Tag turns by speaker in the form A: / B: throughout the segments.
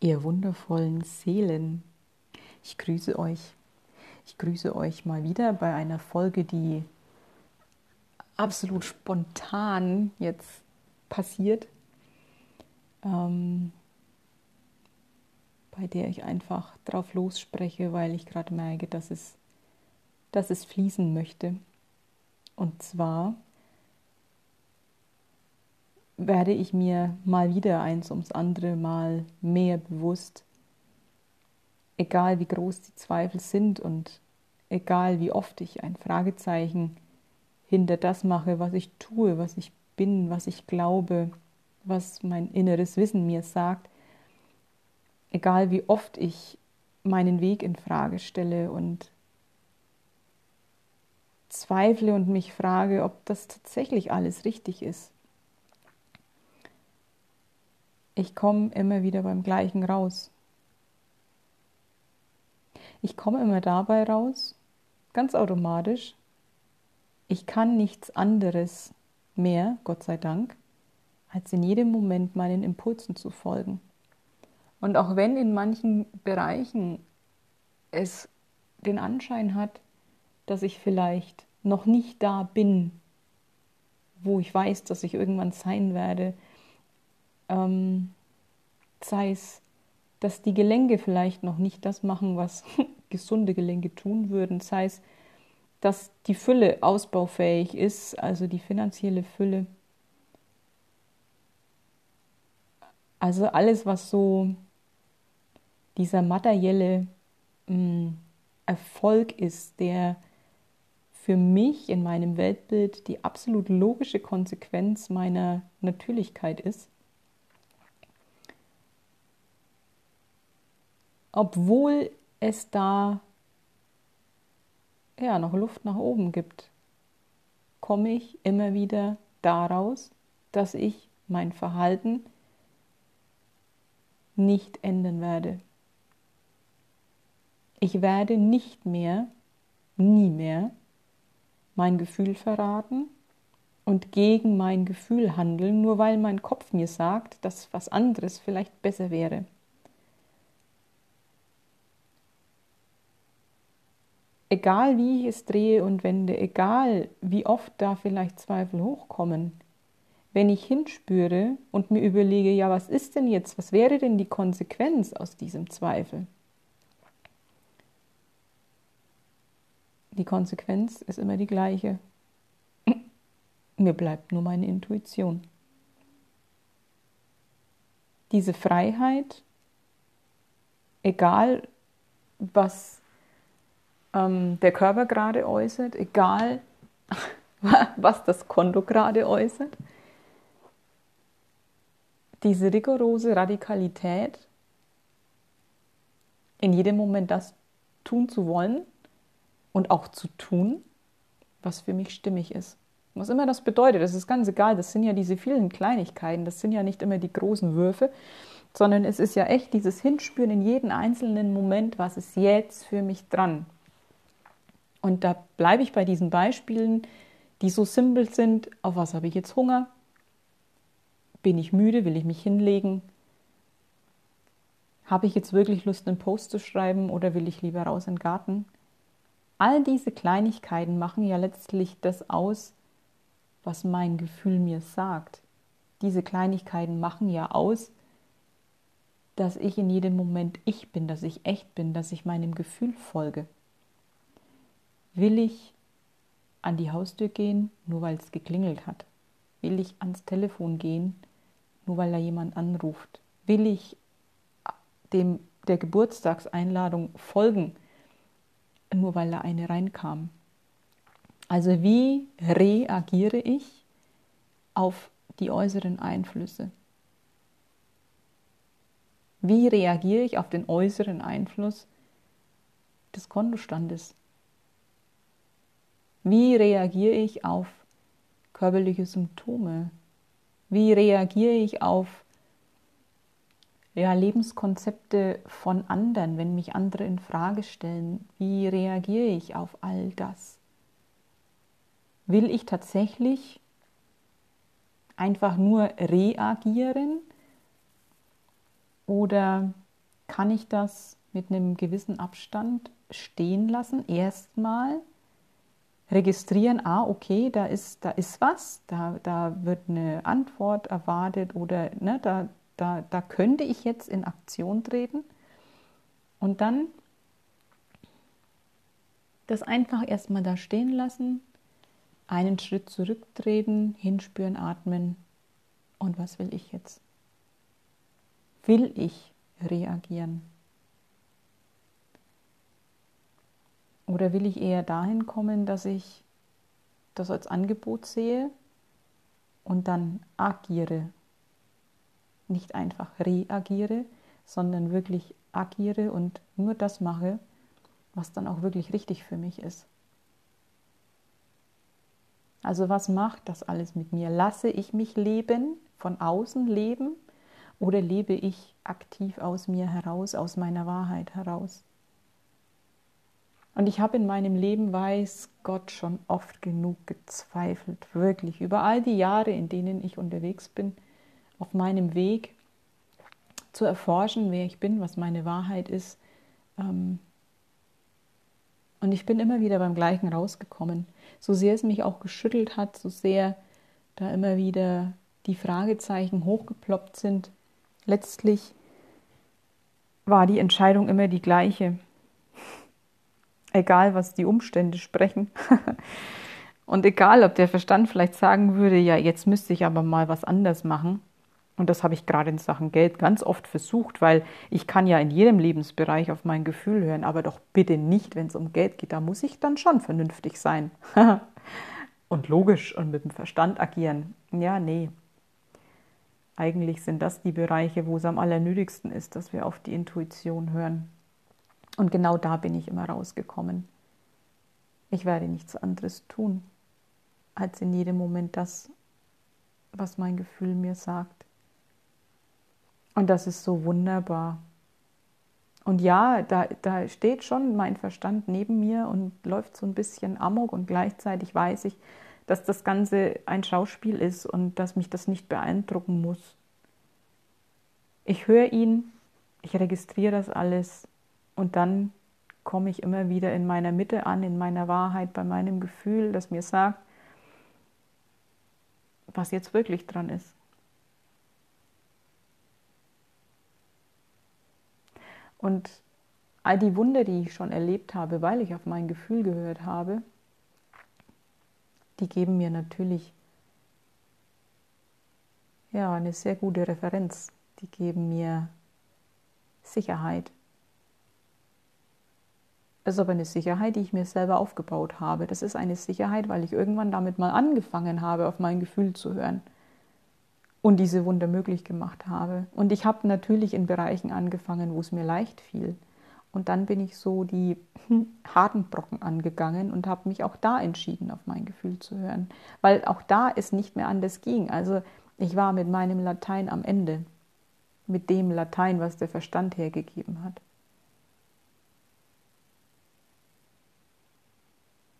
A: ihr wundervollen Seelen. Ich grüße euch. Ich grüße euch mal wieder bei einer Folge, die absolut spontan jetzt passiert, ähm, bei der ich einfach drauf losspreche, weil ich gerade merke, dass es, dass es fließen möchte. Und zwar werde ich mir mal wieder eins ums andere Mal mehr bewusst, egal wie groß die Zweifel sind und egal wie oft ich ein Fragezeichen hinter das mache, was ich tue, was ich bin, was ich glaube, was mein inneres Wissen mir sagt, egal wie oft ich meinen Weg in Frage stelle und zweifle und mich frage, ob das tatsächlich alles richtig ist ich komme immer wieder beim gleichen raus. Ich komme immer dabei raus, ganz automatisch. Ich kann nichts anderes mehr, Gott sei Dank, als in jedem Moment meinen Impulsen zu folgen. Und auch wenn in manchen Bereichen es den Anschein hat, dass ich vielleicht noch nicht da bin, wo ich weiß, dass ich irgendwann sein werde, ähm, sei es, dass die Gelenke vielleicht noch nicht das machen, was gesunde Gelenke tun würden, sei es, dass die Fülle ausbaufähig ist, also die finanzielle Fülle. Also alles, was so dieser materielle mh, mm, Erfolg ist, der für mich in meinem Weltbild die absolut logische Konsequenz meiner Natürlichkeit ist. Obwohl es da ja noch Luft nach oben gibt, komme ich immer wieder daraus, dass ich mein Verhalten nicht ändern werde. Ich werde nicht mehr, nie mehr, mein Gefühl verraten und gegen mein Gefühl handeln, nur weil mein Kopf mir sagt, dass was anderes vielleicht besser wäre. Egal wie ich es drehe und wende, egal wie oft da vielleicht Zweifel hochkommen, wenn ich hinspüre und mir überlege, ja, was ist denn jetzt, was wäre denn die Konsequenz aus diesem Zweifel? Die Konsequenz ist immer die gleiche. Mir bleibt nur meine Intuition. Diese Freiheit, egal was ähm, der Körper gerade äußert, egal was das Konto gerade äußert. Diese rigorose Radikalität, in jedem Moment das tun zu wollen und auch zu tun, was für mich stimmig ist. Was immer das bedeutet, das ist ganz egal, das sind ja diese vielen Kleinigkeiten, das sind ja nicht immer die großen Würfe, sondern es ist ja echt dieses Hinspüren in jeden einzelnen Moment, was ist jetzt für mich dran, und da bleibe ich bei diesen Beispielen, die so simpel sind. Auf was habe ich jetzt Hunger? Bin ich müde? Will ich mich hinlegen? Habe ich jetzt wirklich Lust, einen Post zu schreiben oder will ich lieber raus in den Garten? All diese Kleinigkeiten machen ja letztlich das aus, was mein Gefühl mir sagt. Diese Kleinigkeiten machen ja aus, dass ich in jedem Moment ich bin, dass ich echt bin, dass ich meinem Gefühl folge. Will ich an die Haustür gehen, nur weil es geklingelt hat? Will ich ans Telefon gehen, nur weil da jemand anruft? Will ich dem, der Geburtstagseinladung folgen, nur weil da eine reinkam? Also wie reagiere ich auf die äußeren Einflüsse? Wie reagiere ich auf den äußeren Einfluss des Kontostandes? Wie reagiere ich auf körperliche Symptome? Wie reagiere ich auf ja, Lebenskonzepte von anderen, wenn mich andere in Frage stellen? Wie reagiere ich auf all das? Will ich tatsächlich einfach nur reagieren oder kann ich das mit einem gewissen Abstand stehen lassen. Erstmal registrieren, ah, okay, da ist, da ist was, da, da wird eine Antwort erwartet oder ne, da, da, da könnte ich jetzt in Aktion treten. Und dann das einfach erstmal da stehen lassen, einen Schritt zurücktreten, hinspüren, atmen. Und was will ich jetzt? Will ich reagieren? Oder will ich eher dahin kommen, dass ich das als Angebot sehe und dann agiere? Nicht einfach reagiere, sondern wirklich agiere und nur das mache, was dann auch wirklich richtig für mich ist. Also was macht das alles mit mir? Lasse ich mich leben, von außen leben oder lebe ich aktiv aus mir heraus, aus meiner Wahrheit heraus? Und ich habe in meinem Leben, weiß Gott, schon oft genug gezweifelt, wirklich, über all die Jahre, in denen ich unterwegs bin, auf meinem Weg zu erforschen, wer ich bin, was meine Wahrheit ist. Ähm, und ich bin immer wieder beim Gleichen rausgekommen. So sehr es mich auch geschüttelt hat, so sehr da immer wieder die Fragezeichen hochgeploppt sind, letztlich war die Entscheidung immer die gleiche egal was die Umstände sprechen. und egal, ob der Verstand vielleicht sagen würde, ja, jetzt müsste ich aber mal was anders machen. Und das habe ich gerade in Sachen Geld ganz oft versucht, weil ich kann ja in jedem Lebensbereich auf mein Gefühl hören, aber doch bitte nicht, wenn es um Geld geht. Da muss ich dann schon vernünftig sein. und logisch und mit dem Verstand agieren. Ja, nee. Eigentlich sind das die Bereiche, wo es am allernötigsten ist, dass wir auf die Intuition hören. Und genau da bin ich immer rausgekommen. Ich werde nichts anderes tun, als in jedem Moment das, was mein Gefühl mir sagt. Und das ist so wunderbar. Und ja, da, da steht schon mein Verstand neben mir und läuft so ein bisschen amok und gleichzeitig weiß ich, dass das Ganze ein Schauspiel ist und dass mich das nicht beeindrucken muss. Ich höre ihn, ich registriere das alles und dann komme ich immer wieder in meiner Mitte an, in meiner Wahrheit, bei meinem Gefühl, das mir sagt, was jetzt wirklich dran ist. Und all die Wunder, die ich schon erlebt habe, weil ich auf mein Gefühl gehört habe, die geben mir natürlich ja, eine sehr gute Referenz. Die geben mir Sicherheit. Das ist aber eine Sicherheit, die ich mir selber aufgebaut habe. Das ist eine Sicherheit, weil ich irgendwann damit mal angefangen habe, auf mein Gefühl zu hören und diese Wunder möglich gemacht habe. Und ich habe natürlich in Bereichen angefangen, wo es mir leicht fiel. Und dann bin ich so die harten Brocken angegangen und habe mich auch da entschieden, auf mein Gefühl zu hören, weil auch da es nicht mehr anders ging. Also ich war mit meinem Latein am Ende, mit dem Latein, was der Verstand hergegeben hat.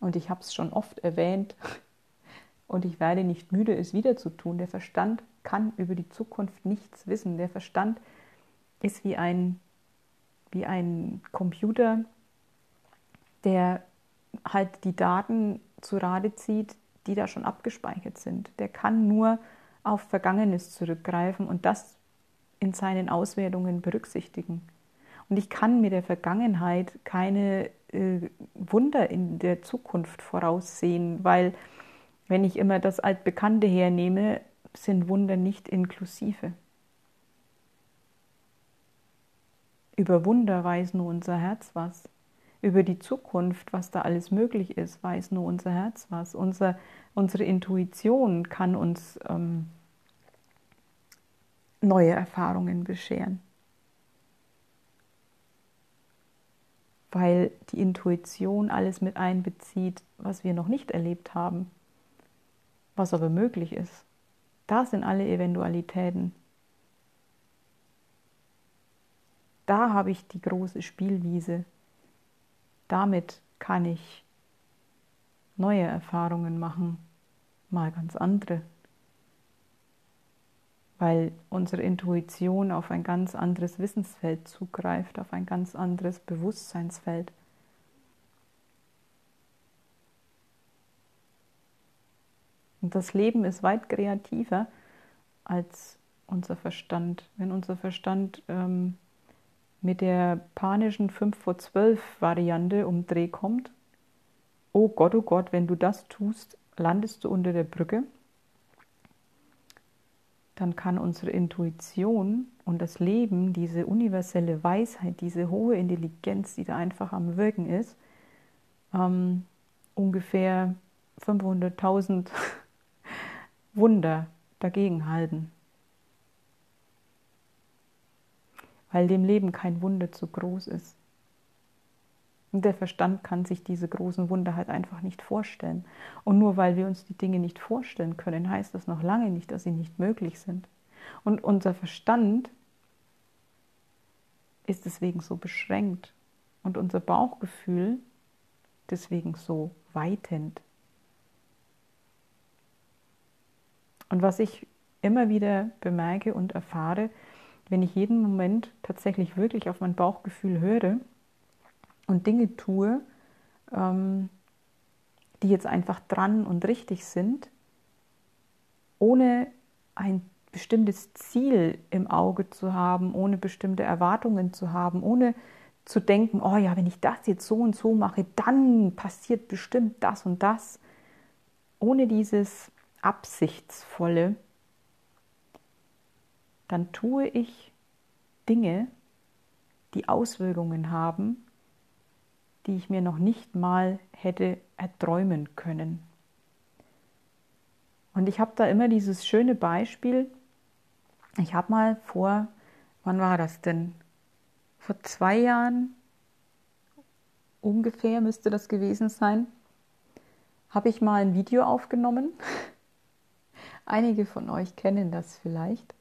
A: Und ich habe es schon oft erwähnt und ich werde nicht müde, es wieder zu tun. Der Verstand kann über die Zukunft nichts wissen. Der Verstand ist wie ein, wie ein Computer, der halt die Daten zu Rate zieht, die da schon abgespeichert sind. Der kann nur auf Vergangenes zurückgreifen und das in seinen Auswertungen berücksichtigen. Und ich kann mit der Vergangenheit keine äh, Wunder in der Zukunft voraussehen, weil wenn ich immer das Altbekannte hernehme, sind Wunder nicht inklusive. Über Wunder weiß nur unser Herz was. Über die Zukunft, was da alles möglich ist, weiß nur unser Herz was. Unser, unsere Intuition kann uns ähm, neue Erfahrungen bescheren. Weil die Intuition alles mit einbezieht, was wir noch nicht erlebt haben, was aber möglich ist. Da sind alle Eventualitäten. Da habe ich die große Spielwiese. Damit kann ich neue Erfahrungen machen, mal ganz andere. Weil unsere Intuition auf ein ganz anderes Wissensfeld zugreift, auf ein ganz anderes Bewusstseinsfeld. Und das Leben ist weit kreativer als unser Verstand. Wenn unser Verstand ähm, mit der panischen 5 vor 12 Variante um Dreh kommt, oh Gott, oh Gott, wenn du das tust, landest du unter der Brücke, dann kann unsere Intuition und das Leben, diese universelle Weisheit, diese hohe Intelligenz, die da einfach am Wirken ist, ähm, ungefähr 500.000 Wunder dagegenhalten. Weil dem Leben kein Wunder zu groß ist. Und der Verstand kann sich diese großen Wunder halt einfach nicht vorstellen. Und nur weil wir uns die Dinge nicht vorstellen können, heißt das noch lange nicht, dass sie nicht möglich sind. Und unser Verstand ist deswegen so beschränkt und unser Bauchgefühl deswegen so weitend. Und was ich immer wieder bemerke und erfahre, wenn ich jeden Moment tatsächlich wirklich auf mein Bauchgefühl höre und Dinge tue, ähm, die jetzt einfach dran und richtig sind, ohne ein bestimmtes Ziel im Auge zu haben, ohne bestimmte Erwartungen zu haben, ohne zu denken, oh ja, wenn ich das jetzt so und so mache, dann passiert bestimmt das und das, ohne dieses absichtsvolle, dann tue ich Dinge, die Auswirkungen haben, die ich mir noch nicht mal hätte erträumen können. Und ich habe da immer dieses schöne Beispiel. Ich habe mal vor, wann war das denn? Vor zwei Jahren ungefähr müsste das gewesen sein, habe ich mal ein Video aufgenommen Einige von euch kennen das vielleicht.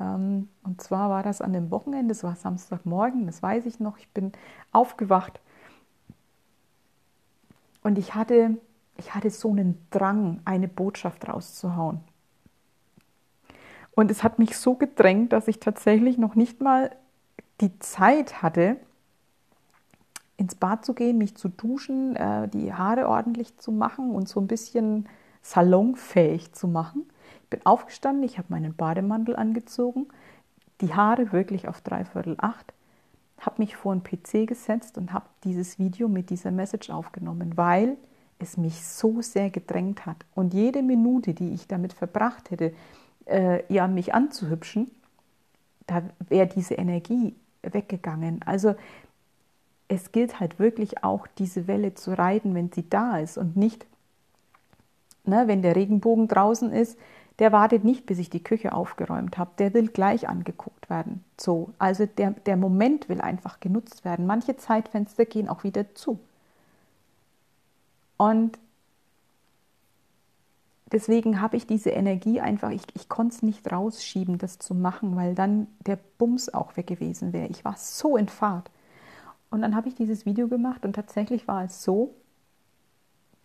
A: Ähm, und zwar war das an dem Wochenende, es war Samstagmorgen, das weiß ich noch. Ich bin aufgewacht und ich hatte, ich hatte so einen Drang, eine Botschaft rauszuhauen. Und es hat mich so gedrängt, dass ich tatsächlich noch nicht mal die Zeit hatte, ins Bad zu gehen, mich zu duschen, äh, die Haare ordentlich zu machen und so ein bisschen salonfähig zu machen bin aufgestanden, ich habe meinen Bademantel angezogen, die Haare wirklich auf dreiviertel acht, habe mich vor den PC gesetzt und habe dieses Video mit dieser Message aufgenommen, weil es mich so sehr gedrängt hat. Und jede Minute, die ich damit verbracht hätte, äh, ja, mich anzuhübschen, da wäre diese Energie weggegangen. Also es gilt halt wirklich auch, diese Welle zu reiten, wenn sie da ist und nicht, ne, wenn der Regenbogen draußen ist, der wartet nicht, bis ich die Küche aufgeräumt habe. Der will gleich angeguckt werden. So, also der, der Moment will einfach genutzt werden. Manche Zeitfenster gehen auch wieder zu. Und deswegen habe ich diese Energie einfach, ich, ich konnte es nicht rausschieben, das zu machen, weil dann der Bums auch weg gewesen wäre. Ich war so in Fahrt. Und dann habe ich dieses Video gemacht und tatsächlich war es so,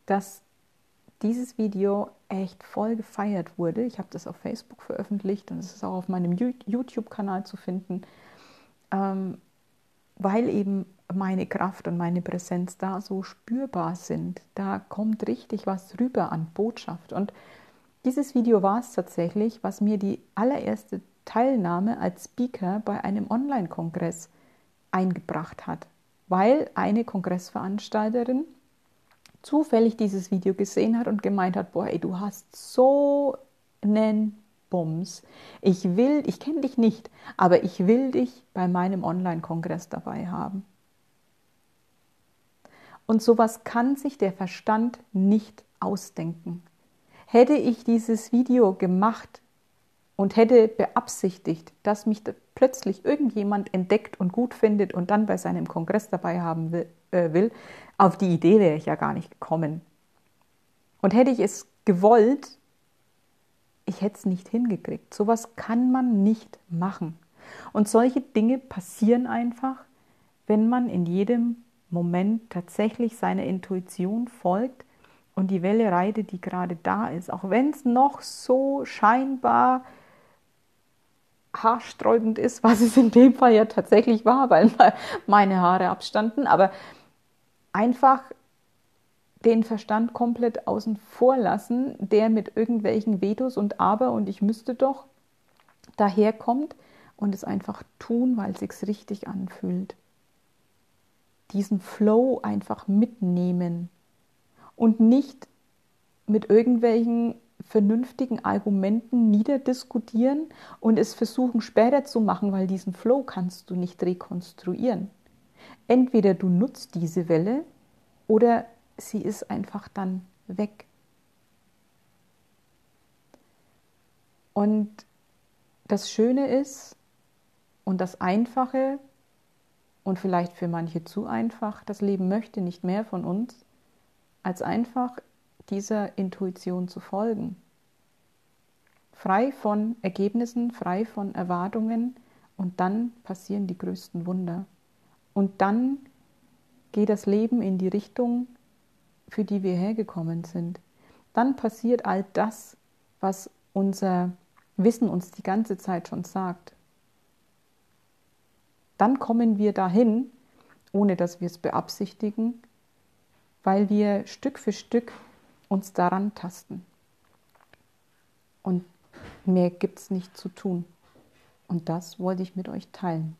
A: dass dieses Video echt voll gefeiert wurde. Ich habe das auf Facebook veröffentlicht und es ist auch auf meinem YouTube-Kanal zu finden, ähm, weil eben meine Kraft und meine Präsenz da so spürbar sind. Da kommt richtig was rüber an Botschaft. Und dieses Video war es tatsächlich, was mir die allererste Teilnahme als Speaker bei einem Online-Kongress eingebracht hat, weil eine Kongressveranstalterin zufällig dieses Video gesehen hat und gemeint hat, boah, ey, du hast so einen Bums. Ich will, ich kenne dich nicht, aber ich will dich bei meinem Online-Kongress dabei haben. Und sowas kann sich der Verstand nicht ausdenken. Hätte ich dieses Video gemacht und hätte beabsichtigt, dass mich plötzlich irgendjemand entdeckt und gut findet und dann bei seinem Kongress dabei haben will, äh, will auf die Idee wäre ich ja gar nicht gekommen. Und hätte ich es gewollt, ich hätte es nicht hingekriegt. Sowas kann man nicht machen. Und solche Dinge passieren einfach, wenn man in jedem Moment tatsächlich seiner Intuition folgt und die Welle reitet, die gerade da ist. Auch wenn es noch so scheinbar haarsträubend ist, was es in dem Fall ja tatsächlich war, weil meine Haare abstanden, aber einfach den Verstand komplett außen vor lassen, der mit irgendwelchen Vetos und Aber und ich müsste doch daherkommt und es einfach tun, weil es sich richtig anfühlt. Diesen Flow einfach mitnehmen und nicht mit irgendwelchen vernünftigen Argumenten niederdiskutieren und es versuchen später zu machen, weil diesen Flow kannst du nicht rekonstruieren. Entweder du nutzt diese Welle oder sie ist einfach dann weg. Und das Schöne ist und das Einfache und vielleicht für manche zu einfach, das Leben möchte nicht mehr von uns, als einfach dieser Intuition zu folgen. Frei von Ergebnissen, frei von Erwartungen und dann passieren die größten Wunder. Und dann geht das Leben in die Richtung, für die wir hergekommen sind. Dann passiert all das, was unser Wissen uns die ganze Zeit schon sagt. Dann kommen wir dahin, ohne dass wir es beabsichtigen, weil wir Stück für Stück uns daran tasten. Und mehr gibt es nicht zu tun. Und das wollte ich mit euch teilen.